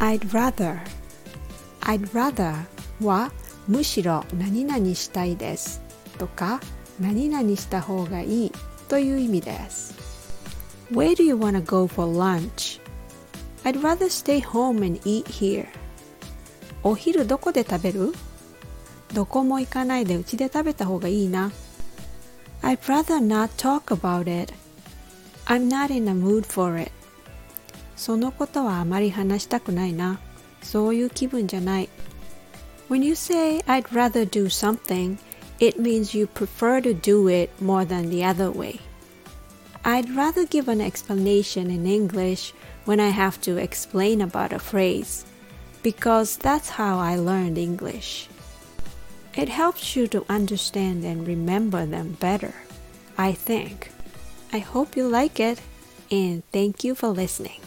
I'd rather I'd rather はむしろ何々したいですとか何々した方がいいという意味です Where do you want to go for lunch? I'd rather stay home and eat here お昼どこで食べるどこも行かないでうちで食べた方がいいな I'd rather not talk about it I'm not in a mood for it そのことはあまり話したくないなそういう気分じゃない When you say I'd rather do something it means you prefer to do it more than the other way I'd rather give an explanation in English when I have to explain about a phrase because that's how I learned English. It helps you to understand and remember them better, I think. I hope you like it and thank you for listening.